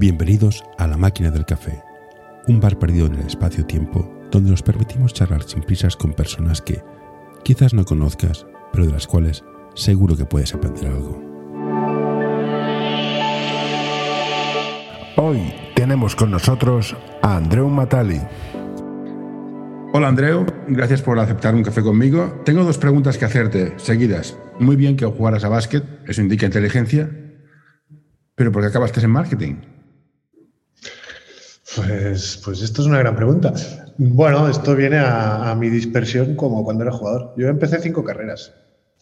Bienvenidos a La Máquina del Café, un bar perdido en el espacio-tiempo donde nos permitimos charlar sin prisas con personas que quizás no conozcas, pero de las cuales seguro que puedes aprender algo. Hoy tenemos con nosotros a Andreu Matali. Hola Andreu, gracias por aceptar un café conmigo. Tengo dos preguntas que hacerte seguidas. Muy bien que jugaras a básquet, eso indica inteligencia, pero ¿por qué acabaste en marketing? Pues, pues esto es una gran pregunta. Bueno, esto viene a, mi dispersión como cuando era jugador. Yo empecé cinco carreras.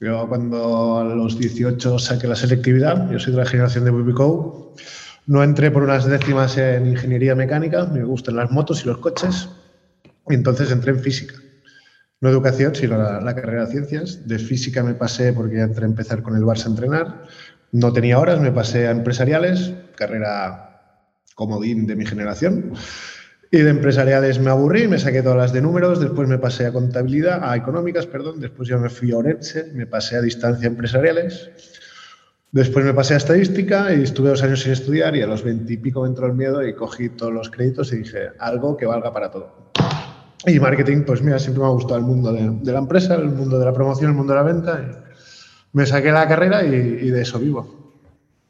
Yo cuando a los 18 saqué la selectividad, yo soy de la generación de Bubico, no entré por unas décimas en ingeniería mecánica, me gustan las motos y los coches, y entonces entré en física. No educación, sino la, carrera de ciencias. De física me pasé porque ya entré a empezar con el Barça a entrenar. No tenía horas, me pasé a empresariales, carrera comodín de mi generación. Y de empresariales me aburrí, me saqué todas las de números, después me pasé a contabilidad, a económicas, perdón, después ya me fui a Orense, me pasé a distancia empresariales, después me pasé a estadística y estuve dos años sin estudiar y a los veintipico me entró el miedo y cogí todos los créditos y dije, algo que valga para todo. Y marketing, pues mira, siempre me ha gustado el mundo de, la empresa, el mundo de la promoción, el mundo de la venta. Y me saqué la carrera y, de eso vivo.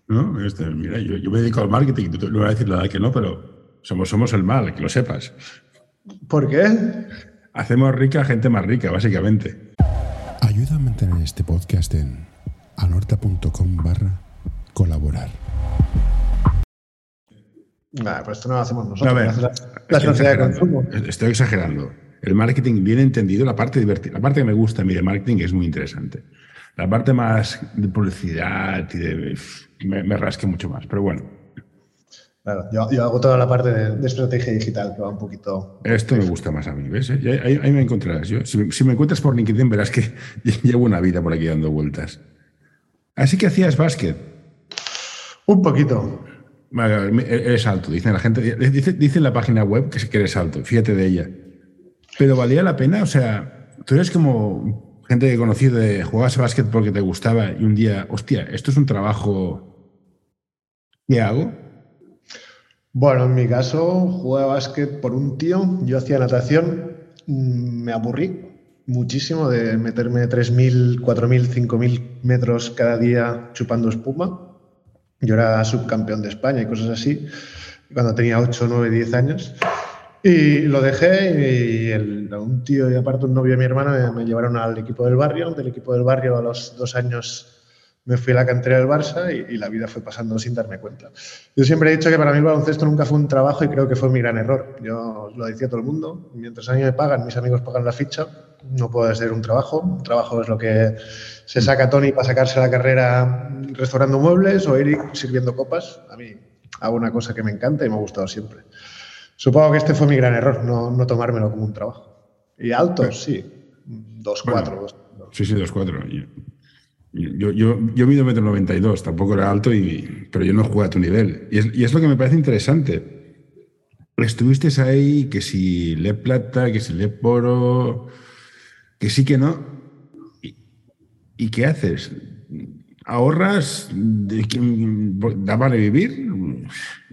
No, este, mira, yo, me dedico al marketing, no voy a decir nada que no, pero somos, somos el mal, que lo sepas. ¿Por qué? Hacemos rica gente más rica, básicamente. Ayuda a mantener este podcast en anorta.com barra colaborar. Nah, pues esto no lo hacemos nosotros. A ver, la, sociedad de consumo. Estoy exagerando. El marketing bien entendido, la parte divertida, la parte que me gusta a mí de marketing es muy interesante. La parte más de publicidad y de. Me, rasque mucho más, pero bueno. Claro, yo, hago toda la parte de, estrategia digital, que va un poquito. Esto me gusta más a mí, ¿ves? Ahí, me encontrarás. Yo, si, si, me encuentras por LinkedIn, verás que llevo una vida por aquí dando vueltas. Así que hacías básquet. Un poquito. Eres alto, dice la gente. Dice, dice en la página web que eres alto, fíjate de ella. Pero valía la pena, o sea, tú eres como gente que he conocido de jugabas a básquet porque te gustaba y un día, hostia, esto es un trabajo. ¿Qué hago? Bueno, en mi caso, jugué a básquet por un tío, yo hacía natación, mm, me aburrí muchísimo de meterme 3.000, 4.000, 5.000 metros cada día chupando espuma yo era subcampeón de España y cosas así, cuando tenía 8, 9, 10 años. Y lo dejé y el, un tío y aparte un novio de mi hermana me, llevaron al equipo del barrio. Del equipo del barrio a los dos años me fui a la cantera del Barça y, la vida fue pasando sin darme cuenta. Yo siempre he dicho que para mí el baloncesto nunca fue un trabajo y creo que fue mi gran error. Yo lo decía todo el mundo, mientras a mí me pagan, mis amigos pagan la ficha, no puede ser un trabajo. Un trabajo es lo que se saca Tony para sacarse la carrera restaurando muebles o Eric sirviendo copas. A mí hago una cosa que me encanta y me ha gustado siempre. Supongo que este fue mi gran error, no, no tomármelo como un trabajo. Y alto, sí, 2'4". sí, sí, 2'4". Yo, yo, yo mido 1,92 tampoco era alto, y, pero yo no jugué a tu nivel. Y es, y es lo que me parece interesante. Estuviste ahí, que si le plata, que si le poro, que sí que no. ¿Y, qué haces? ¿Ahorras? De, ¿Da para vivir?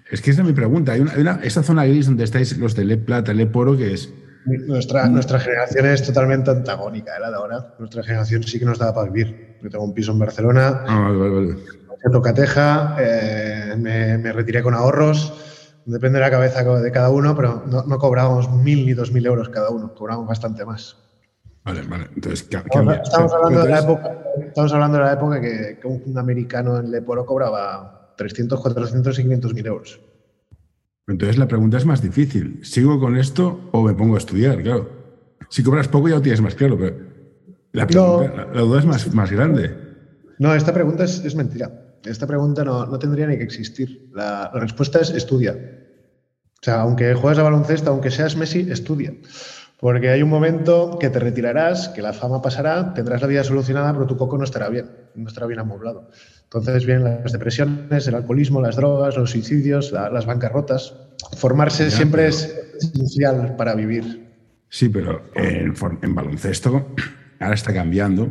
Es que esa es mi pregunta. Hay una, esa zona gris donde estáis los de Le Plata, Le Poro, que es. Nuestra, nuestra generación es totalmente antagónica, ¿eh? la de ahora. Nuestra generación sí que nos da para vivir. Yo tengo un piso en Barcelona. Ah, vale, vale, Toca teja, eh, me, me, retiré con ahorros. Depende de la cabeza de cada uno, pero no, no cobramos mil ni dos mil euros cada uno, cobramos bastante más. Vale, vale. Entonces, Estamos hablando, de la época, estamos hablando de la época que, un americano en Leporo cobraba 300, 400 y 500 mil euros. Entonces la pregunta es más difícil. ¿Sigo con esto o me pongo a estudiar? Claro. Si cobras poco ya lo tienes más claro, pero la, duda es más, más grande. No, esta pregunta es, es mentira. Esta pregunta no, no, tendría ni que existir. La, la respuesta es estudia. O sea, aunque juegues a baloncesto, aunque seas Messi, estudia. Porque hay un momento que te retirarás, que la fama pasará, tendrás la vida solucionada, pero tu coco no estará bien, no estará bien amoblado. Entonces vienen las depresiones, el alcoholismo, las drogas, los suicidios, las bancarrotas. Formarse siempre es esencial para vivir. Sí, pero en, en baloncesto ahora está cambiando.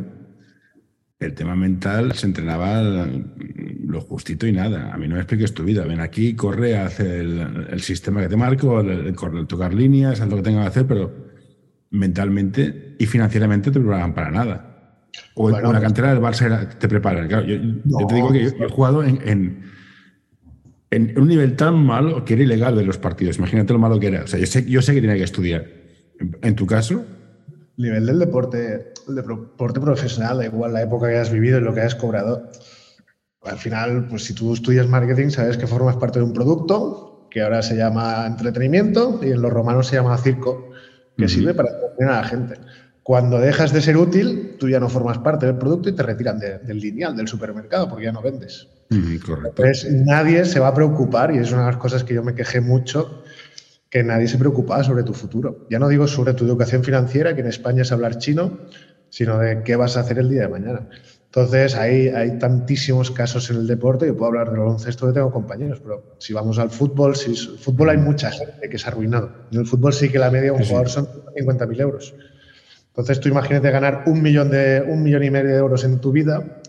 El tema mental se entrenaba lo justito y nada. A mí no me expliques tu vida. Ven aquí, corre, hace el, sistema que te marco, el, tocar líneas, haz lo que tengas que hacer, pero mentalmente y financieramente te preparan para nada. O en la cantera del Barça te preparan. yo, te digo que yo, he jugado en, en, un nivel tan malo que era ilegal de los partidos. Imagínate lo malo que era. O sea, yo sé, yo sé que tenía que estudiar. En, tu caso. Nivel del deporte, el deporte profesional, da igual la época que hayas vivido y lo que hayas cobrado. Al final, pues si tú estudias marketing, sabes que formas parte de un producto que ahora se llama entretenimiento y en los romanos se llama circo, que sirve para entretener a la gente. Cuando dejas de ser útil, tú ya no formas parte del producto y te retiran del lineal, del supermercado, porque ya no vendes. Entonces, nadie se va a preocupar, y es una de las cosas que yo me quejé mucho, que nadie se preocupaba sobre tu futuro. Ya no digo sobre tu educación financiera, que en España es hablar chino, sino de qué vas a hacer el día de mañana. Entonces, hay, hay tantísimos casos en el deporte, yo puedo hablar del baloncesto que tengo compañeros, pero si vamos al fútbol, si el fútbol hay mucha gente que se ha arruinado. En el fútbol sí que la media de un jugador son 50.000 euros. Entonces tú imagínate ganar un millón, de, un millón y medio de euros en tu vida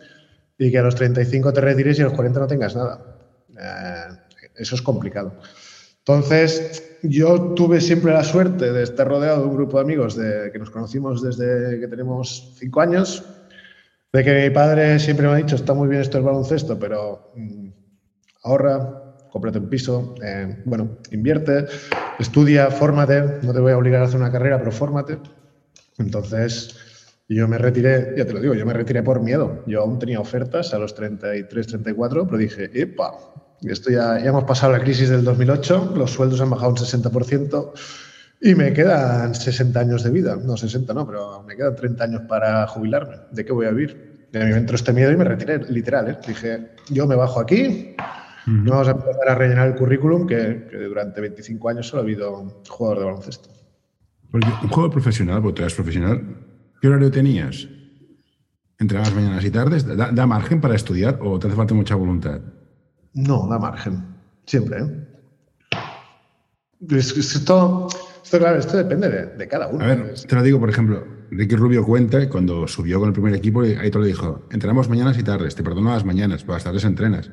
y que a los 35 te retires y a los 40 no tengas nada. Eh, eso es complicado. Entonces, yo tuve siempre la suerte de estar rodeado de un grupo de amigos de, que nos conocimos desde que tenemos cinco años, de que mi padre siempre me ha dicho, está muy bien esto del baloncesto, pero mm, ahorra, cómprate un piso, eh, bueno, invierte, estudia, fórmate, no te voy a obligar a hacer una carrera, pero fórmate. Entonces, yo me retiré, ya te lo digo, yo me retiré por miedo. Yo aún tenía ofertas a los 33, 34, pero dije, ¡epa! Esto ya, ya hemos pasado la crisis del 2008, los sueldos han bajado un 60% y me quedan 60 años de vida. No, 60 no, pero me quedan 30 años para jubilarme. ¿De qué voy a vivir? Y a mí me entró este miedo y me retiré, literal. ¿eh? Dije, yo me bajo aquí, vamos a empezar a rellenar el currículum, que, que durante 25 años solo ha habido jugador de baloncesto un juego profesional, porque tú eres profesional, ¿qué horario tenías? ¿Entrenabas mañanas y tardes? ¿Da, margen para estudiar o te hace falta mucha voluntad? No, da margen. Siempre. ¿eh? Esto, claro, esto depende de, cada uno. A ver, te lo digo, por ejemplo, Ricky Rubio cuenta cuando subió con el primer equipo, ahí te lo dijo, entrenamos mañanas y tardes, te perdono las mañanas, pero las tardes entrenas.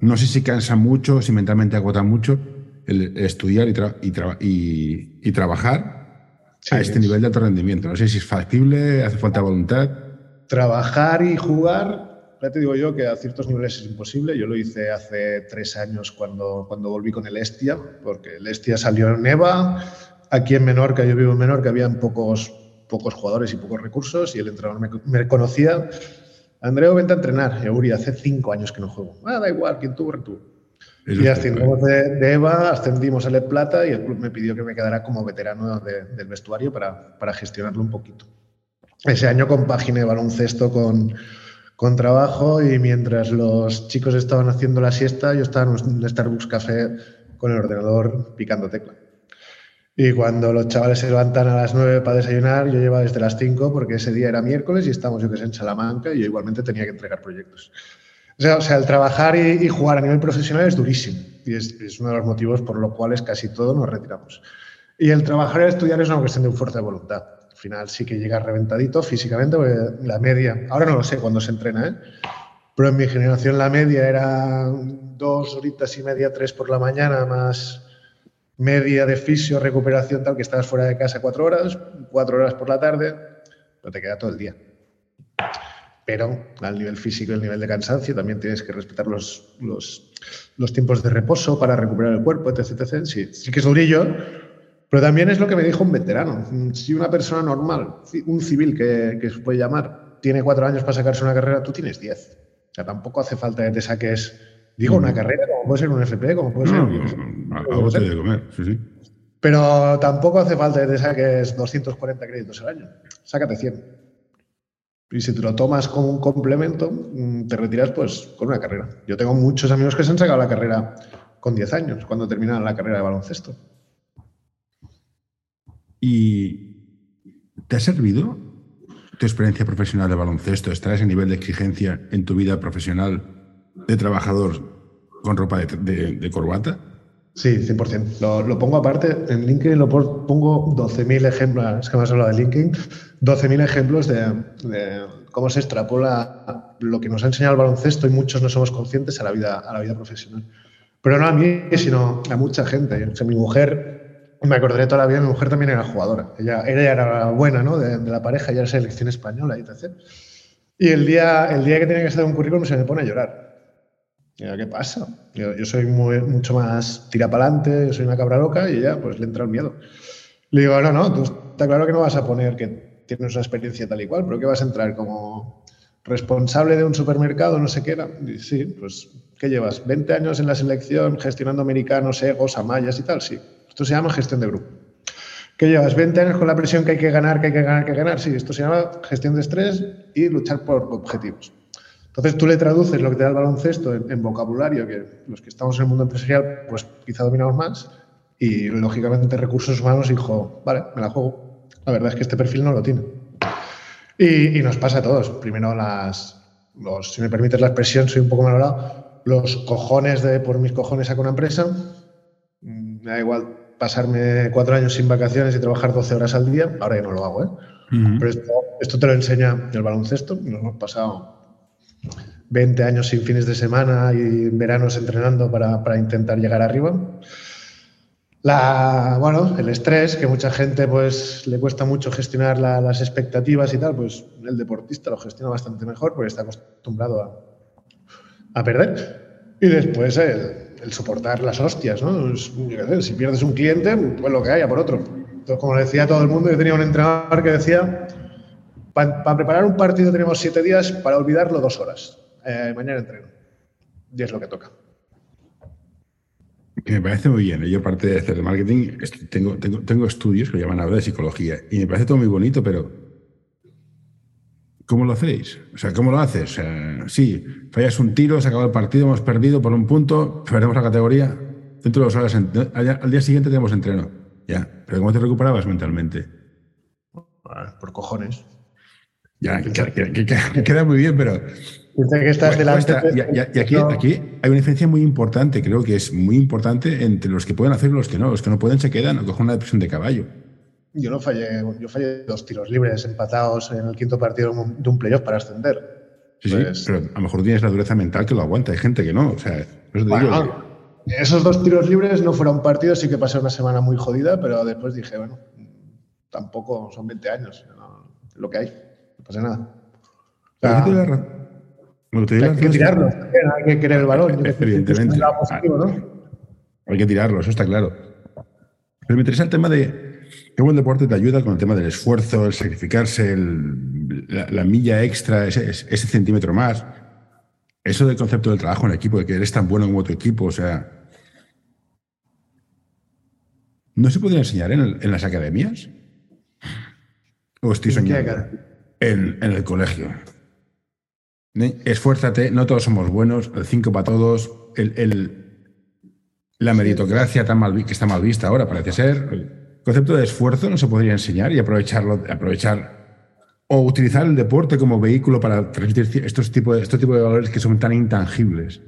No sé si cansa mucho, si mentalmente agota mucho, el estudiar y, y, trabajar a este nivel de alto rendimiento. No sé si es factible, hace falta voluntad. Trabajar y jugar, ya te digo yo que a ciertos niveles es imposible. Yo lo hice hace tres años cuando, cuando volví con el Estia, porque el Estia salió en Neva. Aquí en Menorca, yo vivo en Menorca, habían pocos, pocos jugadores y pocos recursos y el entrenador me, me conocía. Andreu, vente a entrenar. Y Uri, hace cinco años que no juego. Ah, da igual, quien tú, tú. Y ascendimos de, EVA, ascendimos a Le Plata y el club me pidió que me quedara como veterano del vestuario para, para, gestionarlo un poquito. Ese año compaginé baloncesto con, con trabajo y mientras los chicos estaban haciendo la siesta, yo estaba en el Starbucks Café con el ordenador picando tecla. Y cuando los chavales se levantan a las 9 para desayunar, yo llevaba desde las 5 porque ese día era miércoles y estábamos yo que sé en Salamanca y yo igualmente tenía que entregar proyectos. O sea, el trabajar y, jugar a nivel profesional es durísimo y es, uno de los motivos por los cuales casi todos nos retiramos. Y el trabajar y estudiar es una cuestión de fuerza de voluntad. Al final sí que llega reventadito físicamente, porque la media, ahora no lo sé cuándo se entrena, ¿eh? pero en mi generación la media era dos horitas y media, tres por la mañana, más media de fisio, recuperación, tal, que estabas fuera de casa cuatro horas, cuatro horas por la tarde, pero te queda todo el día pero al nivel físico y al nivel de cansancio también tienes que respetar los, los, los tiempos de reposo para recuperar el cuerpo, etc. etc. Sí, sí que es durillo, pero también es lo que me dijo un veterano. Si una persona normal, un civil que, que se puede llamar, tiene cuatro años para sacarse una carrera, tú tienes diez. O sea, tampoco hace falta que te saques, digo, una carrera, como puede ser un FP, como puede ser... algo de comer, sí, sí. Pero tampoco hace falta que te saques 240 créditos al año. Sácate 100. Y si te lo tomas como un complemento, mm, te retiras pues con una carrera. Yo tengo muchos amigos que se han sacado la carrera con 10 años, cuando terminan la carrera de baloncesto. ¿Y te ha servido tu experiencia profesional de baloncesto, estar a ese nivel de exigencia en tu vida profesional de trabajador con ropa de, corbata? Sí, 100%. Lo, lo pongo aparte, en LinkedIn lo pongo 12.000 ejemplos, es que me has hablado de LinkedIn, 12.000 ejemplos de, cómo se extrapola lo que nos ha enseñado el baloncesto y muchos no somos conscientes a la vida, a la vida profesional. Pero no a mí, sino a mucha gente. O mi mujer, me acordaré toda la vida, mi mujer también era jugadora. Ella, ella era buena ¿no? de, de la pareja, ya era selección española y etc. Y el día, el día que tenía que hacer un currículum se me pone a llorar ¿qué pasa? Yo, yo soy muy, mucho más tira para adelante, yo soy una cabra loca y ella pues le entra el miedo. Le digo, no, no, tú está claro que no vas a poner que tienes una experiencia tal y cual, pero que vas a entrar como responsable de un supermercado, no sé qué era. Y, sí, pues, ¿qué llevas? ¿20 años en la selección gestionando americanos, egos, amayas y tal? Sí. Esto se llama gestión de grupo. ¿Qué llevas? 20 años con la presión que hay que ganar, que hay que ganar, que hay que ganar. Sí, esto se llama gestión de estrés y luchar por objetivos. Entonces tú le traduces lo que te da el baloncesto en, vocabulario, que los que estamos en el mundo empresarial, pues quizá dominamos más, y lógicamente recursos humanos dijo, vale, me la juego. La verdad es que este perfil no lo tiene. Y, y nos pasa a todos. Primero las, los, si me permites la expresión, soy un poco malogrado, los cojones de por mis cojones saco una empresa, me da igual pasarme cuatro años sin vacaciones y trabajar 12 horas al día, ahora ya no lo hago, ¿eh? Uh -huh. Pero esto, esto te lo enseña el baloncesto, nos hemos pasado 20 años sin fines de semana y veranos entrenando para, para intentar llegar arriba. La, bueno, el estrés, que mucha gente pues le cuesta mucho gestionar la, las expectativas y tal, pues el deportista lo gestiona bastante mejor porque está acostumbrado a, a perder. Y después el, el, soportar las hostias, ¿no? Si pierdes un cliente, pues lo que haya por otro. Entonces, como decía todo el mundo, yo tenía un entrenador que decía, para pa preparar un partido tenemos siete días, para olvidarlo dos horas. Eh, mañana entreno. Y es lo que toca. Me parece muy bien. Yo, aparte de hacer marketing, tengo, tengo, tengo estudios que llaman ahora de psicología. Y me parece todo muy bonito, pero ¿cómo lo hacéis? O sea, ¿cómo lo haces? Sí, fallas un tiro, se acabó el partido, hemos perdido por un punto, perdemos la categoría. Dentro de dos horas, al día siguiente tenemos entreno. Ya, pero ¿cómo te recuperabas mentalmente? Por cojones. Ya, que, que, que, queda muy bien, pero que estás bueno, delante. Cuesta, y, y, y aquí, aquí, hay una diferencia muy importante, creo que es muy importante entre los que pueden hacer y los que no. Los que no pueden se quedan o cogen una depresión de caballo. Yo no fallé, yo fallé dos tiros libres empatados en el quinto partido de un playoff para ascender. Sí, pues, sí, pero a lo mejor tienes la dureza mental que lo aguanta. Hay gente que no. O sea, eso te bueno, digo. Esos dos tiros libres no fueron partidos, sí que pasé una semana muy jodida, pero después dije, bueno, tampoco son 20 años, no, lo que hay, no pasa nada. O sea, hay que tirarlo, hay que querer el balón. Evidentemente. Positivo, ¿no? Hay que tirarlo, eso está claro. Pero me interesa el tema de cómo el deporte te ayuda con el tema del esfuerzo, el sacrificarse, el, la, la, milla extra, ese, ese, centímetro más. Eso del concepto del trabajo en equipo, de que eres tan bueno como tu equipo, o sea. ¿No se podría enseñar en, el, en las academias? ¿O estoy soñando? En, en el colegio. Esfuérzate, no todos somos buenos, el 5 para todos, el, el, la meritocracia tan mal, que está mal vista ahora, parece ser. Concepto de esfuerzo no se podría enseñar y aprovecharlo, aprovechar o utilizar el deporte como vehículo para transmitir estos tipos de, estos tipos de valores que son tan intangibles.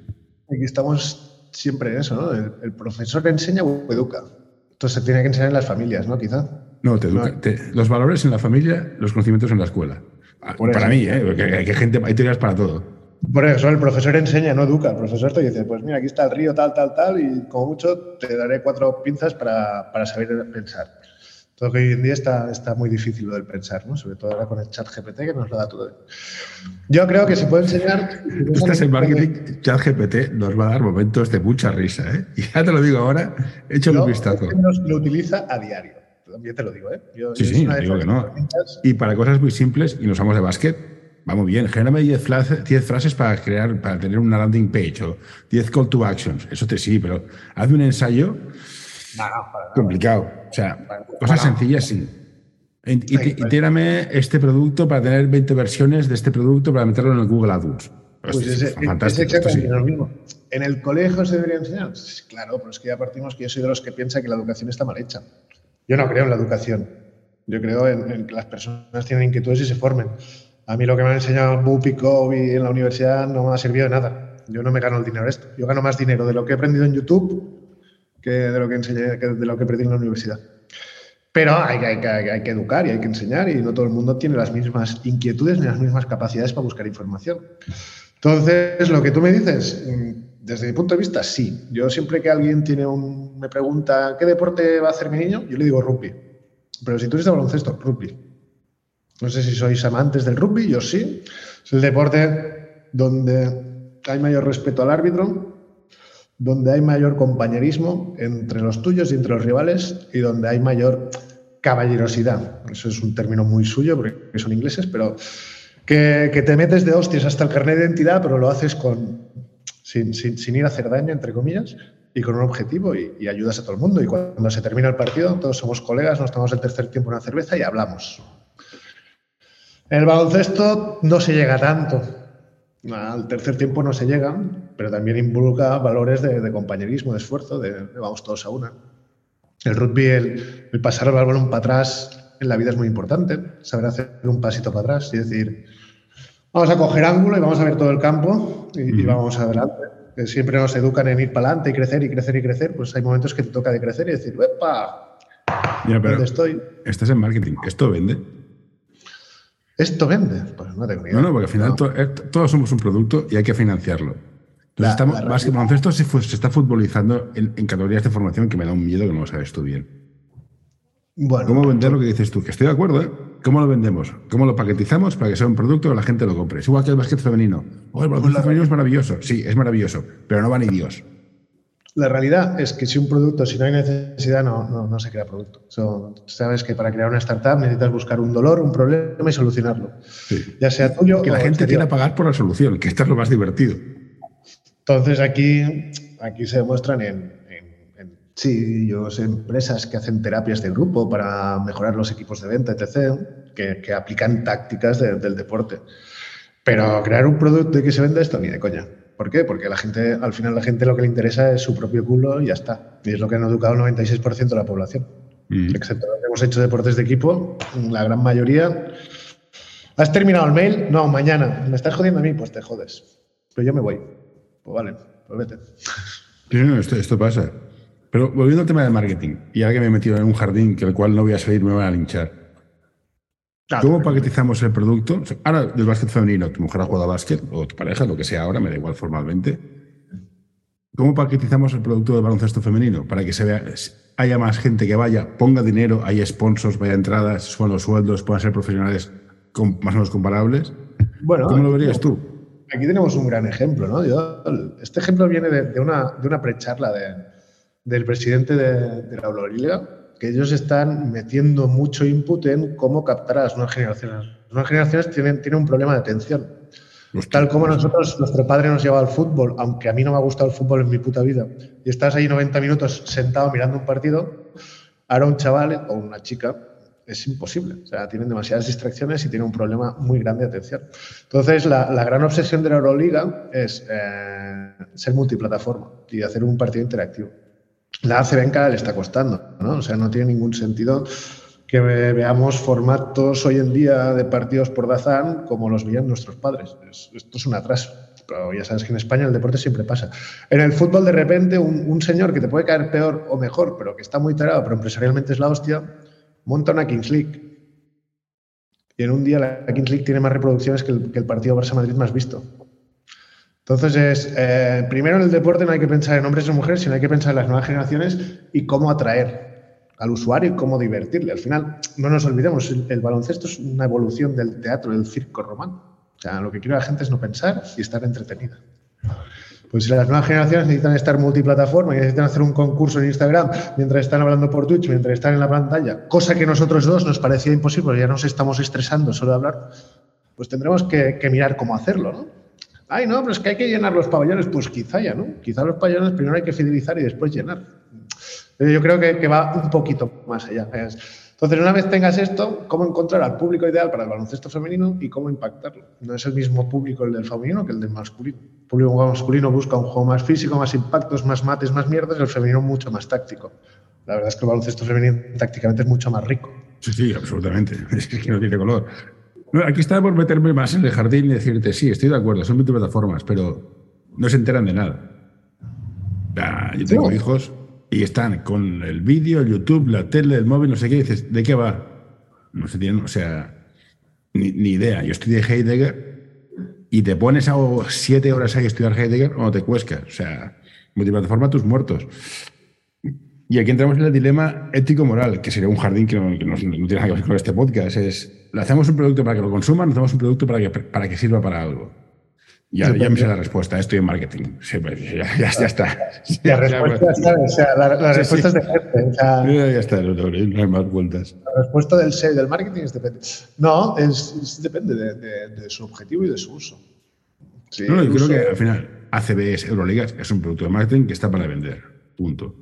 Aquí estamos siempre en eso, ¿no? El, el profesor enseña o educa. Entonces se tiene que enseñar en las familias, ¿no? Quizá. No, te educa. No. Te, los valores en la familia, los conocimientos en la escuela. Por para mí, ¿eh? Porque hay, gente, hay teorías para todo. Por eso el profesor enseña, no educa. El profesor te dice, pues mira, aquí está el río, tal, tal, tal, y como mucho te daré cuatro pinzas para, para saber pensar. Todo que hoy en día está, está muy difícil lo del pensar, ¿no? Sobre todo ahora con el chat GPT que nos lo da todo. Yo creo que se puede enseñar... Estás en marketing, chat GPT nos va a dar momentos de mucha risa, ¿eh? Y ya te lo digo ahora, échale un vistazo. Lo utiliza a diario también te lo digo, ¿eh? Yo, sí, sí, no digo que no. Y para cosas muy simples, y nos vamos de básquet, vamos bien, genérame 10 frases, 10 frases para crear, para tener una landing page o 10 call to actions. Eso te sí, pero hazme un ensayo no, no, para, complicado. O sea, cosas sencillas sí. Y tírame este producto para tener 20 versiones de este producto para meterlo en el Google AdWords. Pues es, es, fantástico. Sí. lo mismo. ¿En el colegio se debería enseñar? Claro, pero es que ya partimos que yo soy de los que piensa que la educación está mal hecha. Yo no creo en la educación. Yo creo en, en, que las personas tienen inquietudes y se formen. A mí lo que me han enseñado Bupi y en la universidad no me ha servido de nada. Yo no me gano el dinero esto. Yo gano más dinero de lo que he aprendido en YouTube que de lo que enseñé, que de lo que aprendí en la universidad. Pero hay, que- educar y hay que enseñar y no todo el mundo tiene las mismas inquietudes ni las mismas capacidades para buscar información. Entonces, lo que tú me dices, mm, desde mi punto de vista, sí. Yo siempre que alguien tiene me pregunta qué deporte va a hacer mi niño, yo le digo rugby. Pero si tú eres de baloncesto, rugby. No sé si sois amantes del rugby, yo sí. Es el deporte donde hay mayor respeto al árbitro, donde hay mayor compañerismo entre los tuyos y entre los rivales y donde hay mayor caballerosidad. Eso es un término muy suyo porque son ingleses, pero que, te metes de hostias hasta el carnet de identidad, pero lo haces con, sin, sin- sin ir a hacer daño, entre comillas, y con un objetivo y, y ayudas a todo el mundo. Y cuando se termina el partido, todos somos colegas, nos tomamos el tercer tiempo una cerveza y hablamos. En el baloncesto no se llega tanto. Al tercer tiempo no se llega, pero también involucra valores de, de compañerismo, de esfuerzo, de, de vamos todos a una. El rugby, el, el pasar el balón para atrás en la vida es muy importante, saber hacer un pasito para atrás y decir, vamos a coger ángulo y vamos a ver todo el campo y, y vamos adelante. Que siempre nos educan en ir para adelante y crecer y crecer y crecer, pues hay momentos que te toca de crecer y decir, ¡epa! Ya, pero ¿Dónde estoy? estás en marketing. ¿Esto vende? ¿Esto vende? Pues no tengo idea. No, no, porque al final No. to- eh, todos somos un producto y hay que financiarlo. Entonces, La- estamos, la más que baloncesto se, se está futbolizando en, en categorías de formación que me da un miedo que no lo sabes tú bien. Bueno, ¿Cómo vender lo que dices tú? Que estoy de acuerdo, ¿eh? ¿Cómo lo vendemos? ¿Cómo lo paquetizamos para que sea un producto que la gente lo compre? Es igual que el básquet femenino. Oh, el baloncesto femenino es maravilloso. Sí, es maravilloso, pero no va ni Dios. La realidad es que si un producto, si no hay necesidad, no, no, no se crea producto. Eso, sabes que para crear una startup necesitas buscar un dolor, un problema y solucionarlo. Sí. Ya sea tuyo Que o la gente exterior. quiera pagar por la solución, que esto es lo más divertido. Entonces aquí, aquí se demuestran en, en, en CEOs, empresas que hacen terapias de grupo para mejorar los equipos de venta, etc., que, que aplican tácticas de- del deporte. Pero crear un producto y que se venda esto ni de coña. ¿Por qué? Porque la gente, al final la gente lo que le interesa es su propio culo y ya está. Y es lo que han educado el 96% de la población. Mm. Excepto los que hemos hecho deportes de equipo, la gran mayoría. ¿Has terminado el mail? No, mañana. ¿Me estás jodiendo a mí? Pues te jodes. Pero yo me voy. Pues vale, pues vete. No, esto, esto pasa. Pero volviendo al tema del marketing, y ahora que me he metido en un jardín que el cual no voy a salir, me van a linchar. ¿Cómo paquetizamos el producto? O sea, Ahora, del básquet femenino, tu mujer ha jugado a básquet, o tu pareja, lo que sea ahora, me da igual formalmente. ¿Cómo paquetizamos el producto del baloncesto femenino? Para que se vea, haya más gente que vaya, ponga dinero, haya sponsors, vaya entradas, suban los sueldos, puedan ser profesionales con- más o menos comparables. Bueno, ¿Cómo lo verías tú? Aquí tenemos un gran ejemplo, ¿no? Yo- este ejemplo viene de, de una, de una precharla de, del presidente de, de la Euroliga, que ellos están metiendo mucho input en cómo captar a las nuevas generaciones. Las nuevas generaciones tienen, tienen un problema de atención. Tal como nosotros, nuestro padre nos llevaba al fútbol, aunque a mí no me ha gustado el fútbol en mi puta vida, y estás ahí 90 minutos sentado mirando un partido, ahora un chaval o una chica es imposible. O sea, tienen demasiadas distracciones y tienen un problema muy grande de atención. Entonces, la, la gran obsesión de la Euroliga es eh, ser multiplataforma y hacer un partido interactivo. La ACBNK le está costando, ¿no? O sea, no tiene ningún sentido que ve- veamos formatos hoy en día de partidos por Dazan como los veían nuestros padres. Es- esto es un atraso. Pero ya sabes que en España el deporte siempre pasa. En el fútbol, de repente, un, un señor que te puede caer peor o mejor, pero que está muy tarado, pero empresarialmente es la hostia, monta una Kings League. Y en un día la Kings League tiene más reproducciones que el, que el partido Barça-Madrid más visto. Entonces, es, eh, primero en el deporte no hay que pensar en hombres o mujeres, sino hay que pensar en las nuevas generaciones y cómo atraer al usuario y cómo divertirle. Al final, no nos olvidemos, el, baloncesto es una evolución del teatro, del circo romano. O sea, lo que quiere la gente es no pensar y estar entretenida. Pues las nuevas generaciones necesitan estar multiplataforma y necesitan hacer un concurso en Instagram mientras están hablando por Twitch, mientras están en la pantalla, cosa que nosotros dos nos parecía imposible, ya nos estamos estresando solo de hablar, pues tendremos que, que mirar cómo hacerlo, ¿no? Ay, no, pero es que hay que llenar los pabellones. Pues quizá ya, ¿no? Quizá los pabellones primero hay que fidelizar y después llenar. Yo creo que, que va un poquito más allá. Es- Entonces, una vez tengas esto, ¿cómo encontrar al público ideal para el baloncesto femenino y cómo impactarlo? No es el mismo público el del femenino que el del masculino. El público masculino busca un juego más físico, más impactos, más mates, más mierdas, y el femenino mucho más táctico. La verdad es que el baloncesto femenino tácticamente es mucho más rico. Sí, sí, absolutamente. Es que no tiene color. Aquí está por meterme más en el jardín y decirte, sí, estoy de acuerdo, son multiplataformas, pero no se enteran de nada. Ah, yo tengo hijos y están con el vídeo, el YouTube, la tele, el móvil, no sé qué, y dices, ¿de qué va? No se tienen, o sea, ni, ni idea. Yo estudié Heidegger y te pones a siete horas ahí a estudiar Heidegger o te cuescas. O sea, multiplataforma tus muertos. Y aquí entramos en el dilema ético-moral, que sería un jardín que, no, que no- no tiene nada que ver con este podcast. Es, ¿le hacemos un producto para que lo consuman o hacemos un producto para que, para que sirva para algo? Ya, ya me sé la respuesta, estoy en marketing. Sí, pues, ya, ya- ya está. La respuesta, ¿sabes? O sea, la, la Sí, respuesta sí. es depende. O sea, Ya, está, no, hay más vueltas. la respuesta del y del marketing es depende. No, es, es depende de, de- de su objetivo y de su uso. Sí, No, yo creo uso- que al final ACB es Euroligas, es un producto de marketing que está para vender. Punto.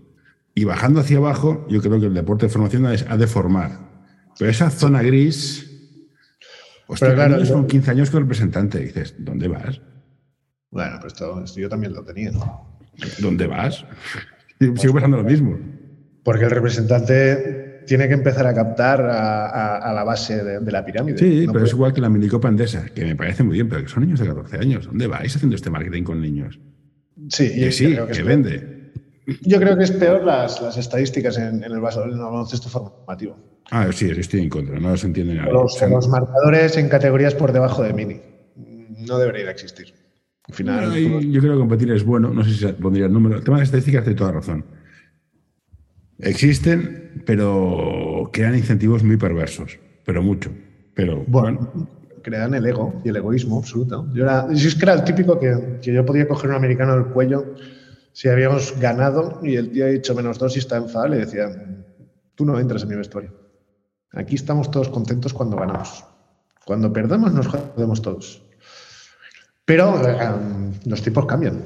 Y bajando hacia abajo, yo creo que el deporte de formación es- ha de formar. Pero esa zona gris. Hostia, Pero claro, con 15 años con representante. Y dices, ¿dónde vas? Bueno, pero esto, esto yo también lo tenía. ¿Dónde vas? Sigo pensando lo mismo. Porque el representante tiene que empezar a captar a, a- a la base de, de la pirámide. Sí, No pero es igual que la minicopa andesa, que me parece muy bien, pero que son niños de 14 años. ¿Dónde vais haciendo este marketing con niños? Sí, Que yo sí, creo que, vende. Yo creo que es peor las, las estadísticas en, el, en el baloncesto formativo. Ah, sí, estoy en contra, no se entiende nada. Los, O sea, los marcadores en categorías por debajo de mini. No deberían existir. Al final, yo creo que competir es bueno, no sé si pondría el número. El tema de estadísticas tiene toda razón. Existen, pero crean incentivos muy perversos, pero mucho. Pero bueno, crean el ego y el egoísmo absoluto. Yo, era, yo es que era el típico que, que yo podía coger un americano del cuello si habíamos ganado y el tío ha dicho menos dos y está enfadado, le decía, tú no entras en mi vestuario. Aquí estamos todos contentos cuando ganamos. Cuando perdemos nos jodemos todos. Pero eh, los tipos cambian.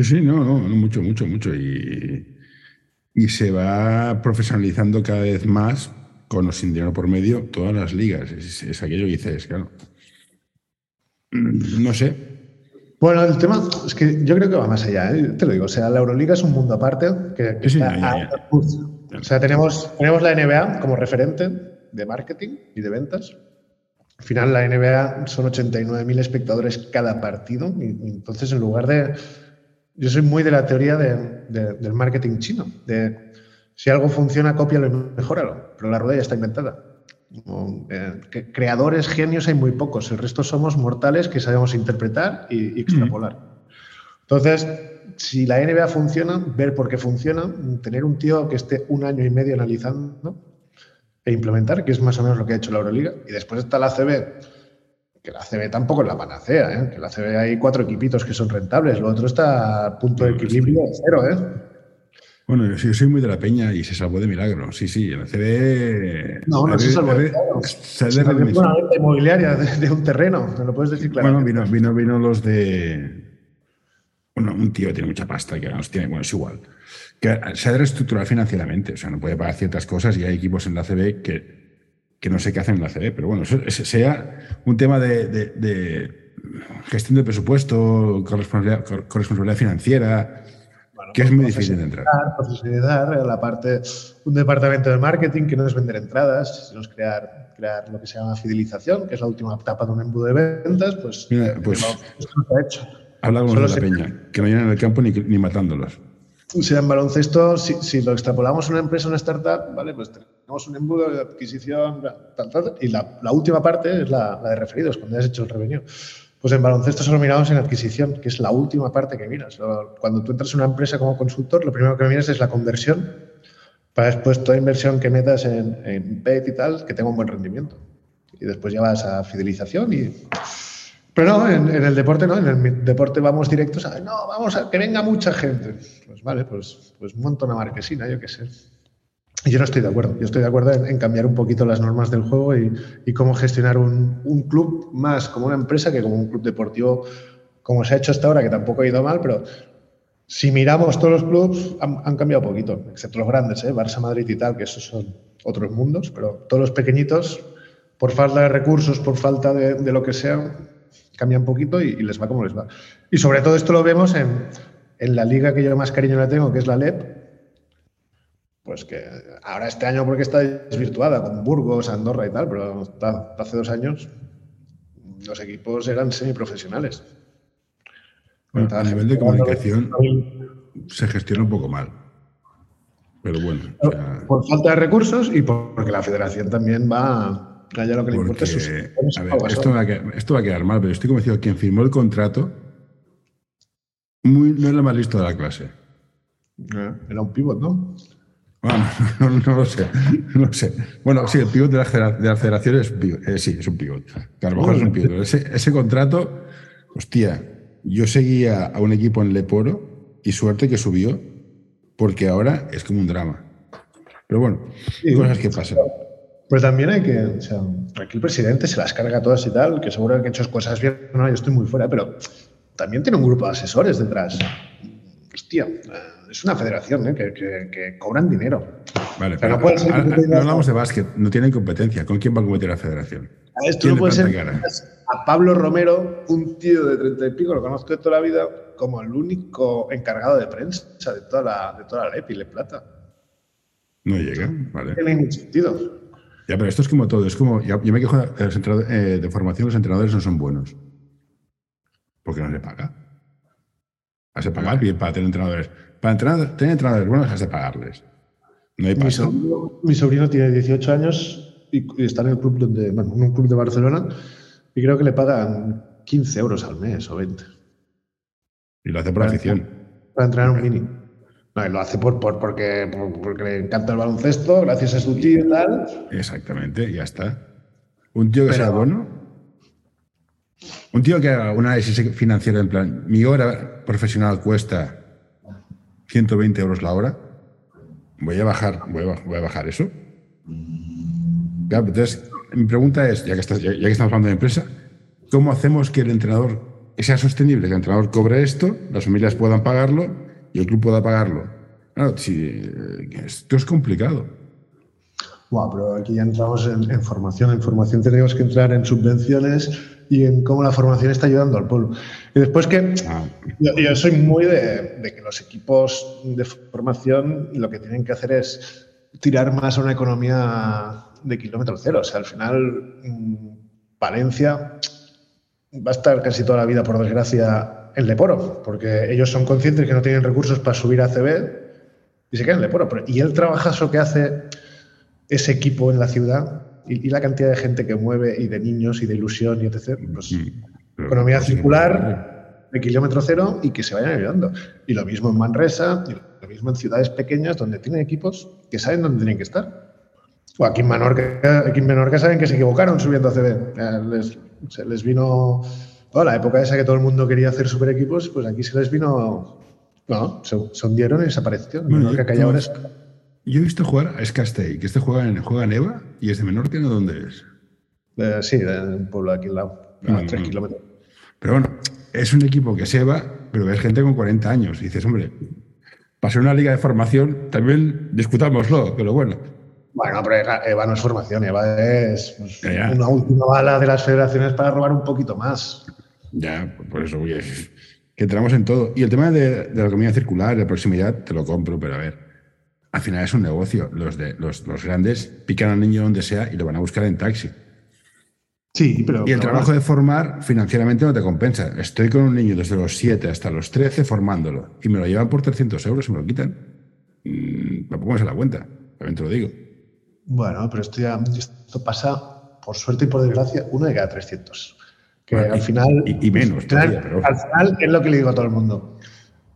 Sí, no, no, no, mucho, mucho, mucho. Y, y se va profesionalizando cada vez más, con o sin dinero por medio, todas las ligas. Es, es aquello que dices, claro. No sé. Bueno, el tema es que yo creo que va más allá, ¿eh? te lo digo. O sea, la Euroliga es un mundo aparte que, que Sí, está ya, ya, a- ya. O sea, tenemos, tenemos la NBA como referente de marketing y de ventas. Al final, la NBA son 89.000 espectadores cada partido. Y, y entonces, en lugar de. Yo soy muy de la teoría de- de- del marketing chino. De si algo funciona, cópialo y mejóralo. Pero la rueda ya está inventada. Como, eh, que creadores, genios hay muy pocos. El resto somos mortales que sabemos interpretar y, y extrapolar. Entonces, si la NBA funciona, ver por qué funciona, tener un tío que esté un año y medio analizando e implementar, que es más o menos lo que ha hecho la Euroliga. Y después está la CB, que la CB tampoco es la panacea, ¿eh? que la CB hay cuatro equipitos que son rentables, lo otro está a punto de equilibrio cero, ¿eh? Bueno, yo, soy muy de la peña y se salvó de milagro. Sí, sí, en la CD. No, no se salvó de milagro. se de- una venta inmobiliaria de, de un terreno, me lo puedes decir claro. Bueno, vino, vino, vino los de. Bueno, un tío que tiene mucha pasta, que nos tiene, bueno, es igual. Que se ha de reestructurar financieramente, o sea, no puede pagar ciertas cosas y hay equipos en la CB que, que no sé qué hacen en la CB, pero bueno, eso es- sea un tema de, de- de gestión de presupuesto, corresponsabilidad, cor- corresponsabilidad financiera, Bueno, que es pues muy difícil de entrar. profesionalizar, profesionalizar la parte, un departamento de marketing que no es vender entradas, sino es crear, crear lo que se llama fidelización, que es la última etapa de un embudo de ventas, pues, Mira, eh, pues- esto no se ha hecho. Hablábamos Solo de la se- peña, que no llenan el campo ni, ni matándolos. O sea, en baloncesto, si, si lo extrapolamos a una empresa, una startup, ¿vale? Pues tenemos un embudo de adquisición, tal, tal, y la, la última parte es la, la de referidos, cuando ya has hecho el revenue. Pues en baloncesto solo miramos en adquisición, que es la última parte que miras. Cuando tú entras en una empresa como consultor, lo primero que miras es la conversión, para después toda inversión que metas en, en PET y tal, que tenga un buen rendimiento. Y después ya vas a fidelización y... Pero no, en, en el deporte no, en el deporte vamos directos a, no, vamos a que venga mucha gente. Pues vale, pues, pues monta una marquesina, yo qué sé. Y yo no estoy de acuerdo. Yo estoy de acuerdo en, en cambiar un poquito las normas del juego y, y cómo gestionar un, un club más como una empresa que como un club deportivo, como se ha hecho hasta ahora, que tampoco ha ido mal, pero si miramos todos los clubes, han, han cambiado poquito, excepto los grandes, ¿eh? Barça, Madrid y tal, que esos son otros mundos, pero todos los pequeñitos, por falta de recursos, por falta de, de lo que sea, cambian un poquito y, y les va como les va. Y sobre todo esto lo vemos en, en la liga que yo más cariño le tengo, que es la LEP, pues que ahora este año porque está desvirtuada con Burgos, Andorra y tal, pero hasta hace dos años los equipos eran semiprofesionales. Bueno, a nivel de comunicación 20.000. se gestiona un poco mal. Pero bueno. por falta de recursos y porque la federación también va a lo que le importa sus. A ver, esto, va a quedar, esto va a quedar mal, pero estoy convencido que quien firmó el contrato muy, no es lo más listo de la clase. Era un pivot, ¿no? Bueno, no, lo sé, no sé. Bueno, sí, el pivot de la, de la federación es, eh, sí, es un pivot. a lo mejor es un pivot. Ese, ese contrato, hostia, yo seguía a un equipo en Leporo y suerte que subió, porque ahora es como un drama. Pero bueno, cosas que pasan. Pero también hay que, o sea, aquí el presidente se las carga todas y tal, que seguro que ha hecho cosas bien, no, yo estoy muy fuera, pero también tiene un grupo de asesores detrás. Hostia, es una federación ¿eh? que, cobran dinero. Vale, pero no, hablamos de básquet, no tienen competencia. ¿Con quién va a competir la federación? Esto no puede ser a Pablo Romero, un tío de treinta y pico, lo conozco de toda la vida, como el único encargado de prensa de toda la, de toda la LEPI, Plata. No llega, vale. No tiene ningún sentido. Ya, pero esto es como todo. Es como, yo, me quejo de, eh, de formación, los entrenadores no son buenos. Porque no se paga. Has de pagar bien para tener entrenadores. Para tener entrenadores buenos has de pagarles. No hay paso. Mi sobrino, tiene 18 años y, está en el club donde, bueno, en un club de Barcelona y creo que le pagan 15 euros al mes o 20. Y lo hace por afición. Para entrenar un mini. No, lo hace por, por porque, porque le encanta el baloncesto, gracias a su tío y tal. Exactamente, ya está. Un tío que sea bueno. Un tío que haga un análisis financiero en plan, mi hora profesional cuesta 120 euros la hora. Voy a bajar, voy a, bajar eso. entonces, mi pregunta es, ya que, ya, que estamos hablando de empresa, ¿cómo hacemos que el entrenador sea sostenible, que el entrenador cobre esto, las familias puedan pagarlo y el club pueda pagarlo? Claro, si, esto es complicado. Bueno, pero aquí ya entramos en, formación. En formación tenemos que entrar en subvenciones y en cómo la formación está ayudando al pueblo. Y después que ah. yo, soy muy de, de, que los equipos de formación lo que tienen que hacer es tirar más a una economía de kilómetro cero. O sea, al final, mm, Valencia va a estar casi toda la vida, por desgracia, en Leporo, porque ellos son conscientes que no tienen recursos para subir a CB y se quedan en Leporo. Y el trabajazo que hace ese equipo en la ciudad y, la cantidad de gente que mueve y de niños y de ilusión y etc. Pues, mm, economía circular de kilómetro cero y que se vayan ayudando. Y lo mismo en Manresa, y lo mismo en ciudades pequeñas donde tienen equipos que saben dónde tienen que estar. O aquí en Menorca, aquí en Menorca saben que se equivocaron subiendo a CB. Les, se les vino. La época esa que todo el mundo quería hacer super equipos, pues aquí se les vino. No, se, hundieron y desaparecieron. Menorca, yo, yo he visto jugar a Escastey, que este juega en, juega en EVA y es de Menorca, ¿no? ¿Dónde es? Eh, sí, de un pueblo aquí al lado, a mm, 3 mm. kilómetros. Pero bueno, es un equipo que se EVA, pero ves gente con 40 años. Y dices, hombre, para ser una liga de formación, también discutámoslo, pero bueno. Bueno, pero Eva no es formación, Eva es pues, una última bala de las federaciones para robar un poquito más. Ya, por eso, oye, que entramos en todo. Y el tema de, la economía circular, de proximidad, te lo compro, pero a ver, al final es un negocio. Los, de, los, los grandes pican al niño donde sea y lo van a buscar en taxi. Sí, pero. Y el trabajo de formar financieramente no te compensa. Estoy con un niño desde los 7 hasta los 13 formándolo y me lo llevan por 300 euros y me lo quitan. Mm, tampoco me la cuenta, también te lo digo. Bueno, pero esto ya esto pasa, por suerte y por desgracia, uno de cada 300. Que al final. Y, menos, Al final es lo que le digo a todo el mundo.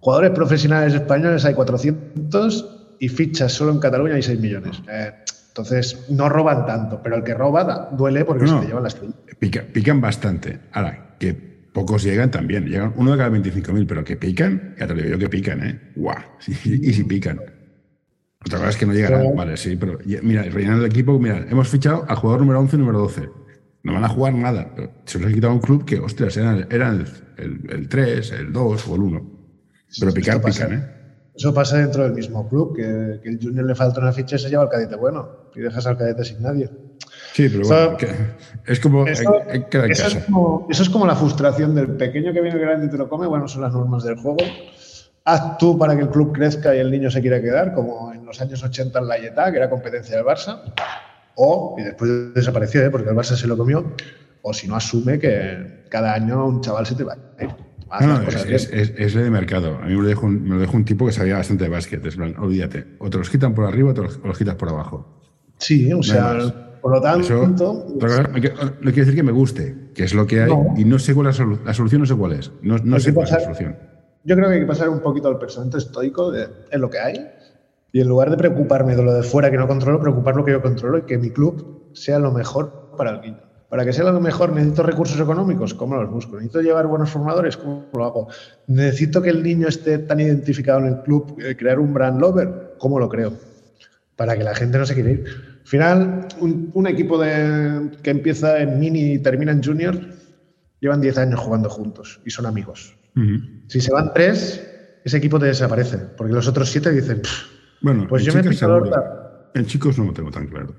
Jugadores profesionales españoles hay 400 y fichas solo en Cataluña hay 6 millones. Eh, entonces, no roban tanto, pero el que roba duele porque se le llevan las pica, Pican bastante. Ahora, que pocos llegan también. Llegan uno de cada 25.000, pero que pican, ya te lo digo yo que pican, ¿eh? ¡Guau! y si pican. Otra cosa es que no llegarán, vale, sí, pero mira, rellenando el equipo, mira, hemos fichado al jugador número 11 y número 12. No van a jugar nada. se los ha quitado un club que, ostras, eran, eran el, el, 3, el 2 o el 1. Pero picar, pican, ¿eh? Eso pasa dentro del mismo club, que, que, el Junior le falta una ficha y se lleva al cadete bueno. Y dejas al cadete sin nadie. Sí, pero bueno, es como, eso, eso, Es como, eso es como la frustración del pequeño que viene grande y te lo come. Bueno, son las normas del juego haz tú para que el club crezca y el niño se quiera quedar, como en los años 80 en la Yetá, que era competencia del Barça, o, y después desapareció, ¿eh? porque el Barça se lo comió, o si no asume que cada año un chaval se te va a ir. No, es, es, es de mercado. A mí me lo, dejó un, me lo dejó un tipo que sabía bastante de básquet. Es plan, olvídate. O te los quitan por arriba o te los, o los quitas por abajo. Sí, o sea, por lo tanto, Eso, no quiere no quiere decir que me guste, que es lo que hay, No. y no sé cuál es la, solu- la solución, no sé cuál es. No, sé cuál es la solución. yo creo que hay que pasar un poquito al pensamiento estoico de, en lo que hay y en lugar de preocuparme de lo de fuera que no controlo, preocupar lo que yo controlo y que mi club sea lo mejor para el niño. Para que sea lo mejor necesito recursos económicos, ¿cómo los busco? Necesito llevar buenos formadores, ¿cómo lo hago? Necesito que el niño esté tan identificado en el club, eh, crear un brand lover, ¿cómo lo creo? Para que la gente no se quiera ir. Al final, un, un equipo de, que empieza en mini y termina en junior, llevan 10 años jugando juntos y son amigos. Si se van tres, ese equipo te desaparece, porque los otros siete dicen, "Pff, Bueno, Pues en yo me seguro. horta. En chicos no lo tengo tan claro.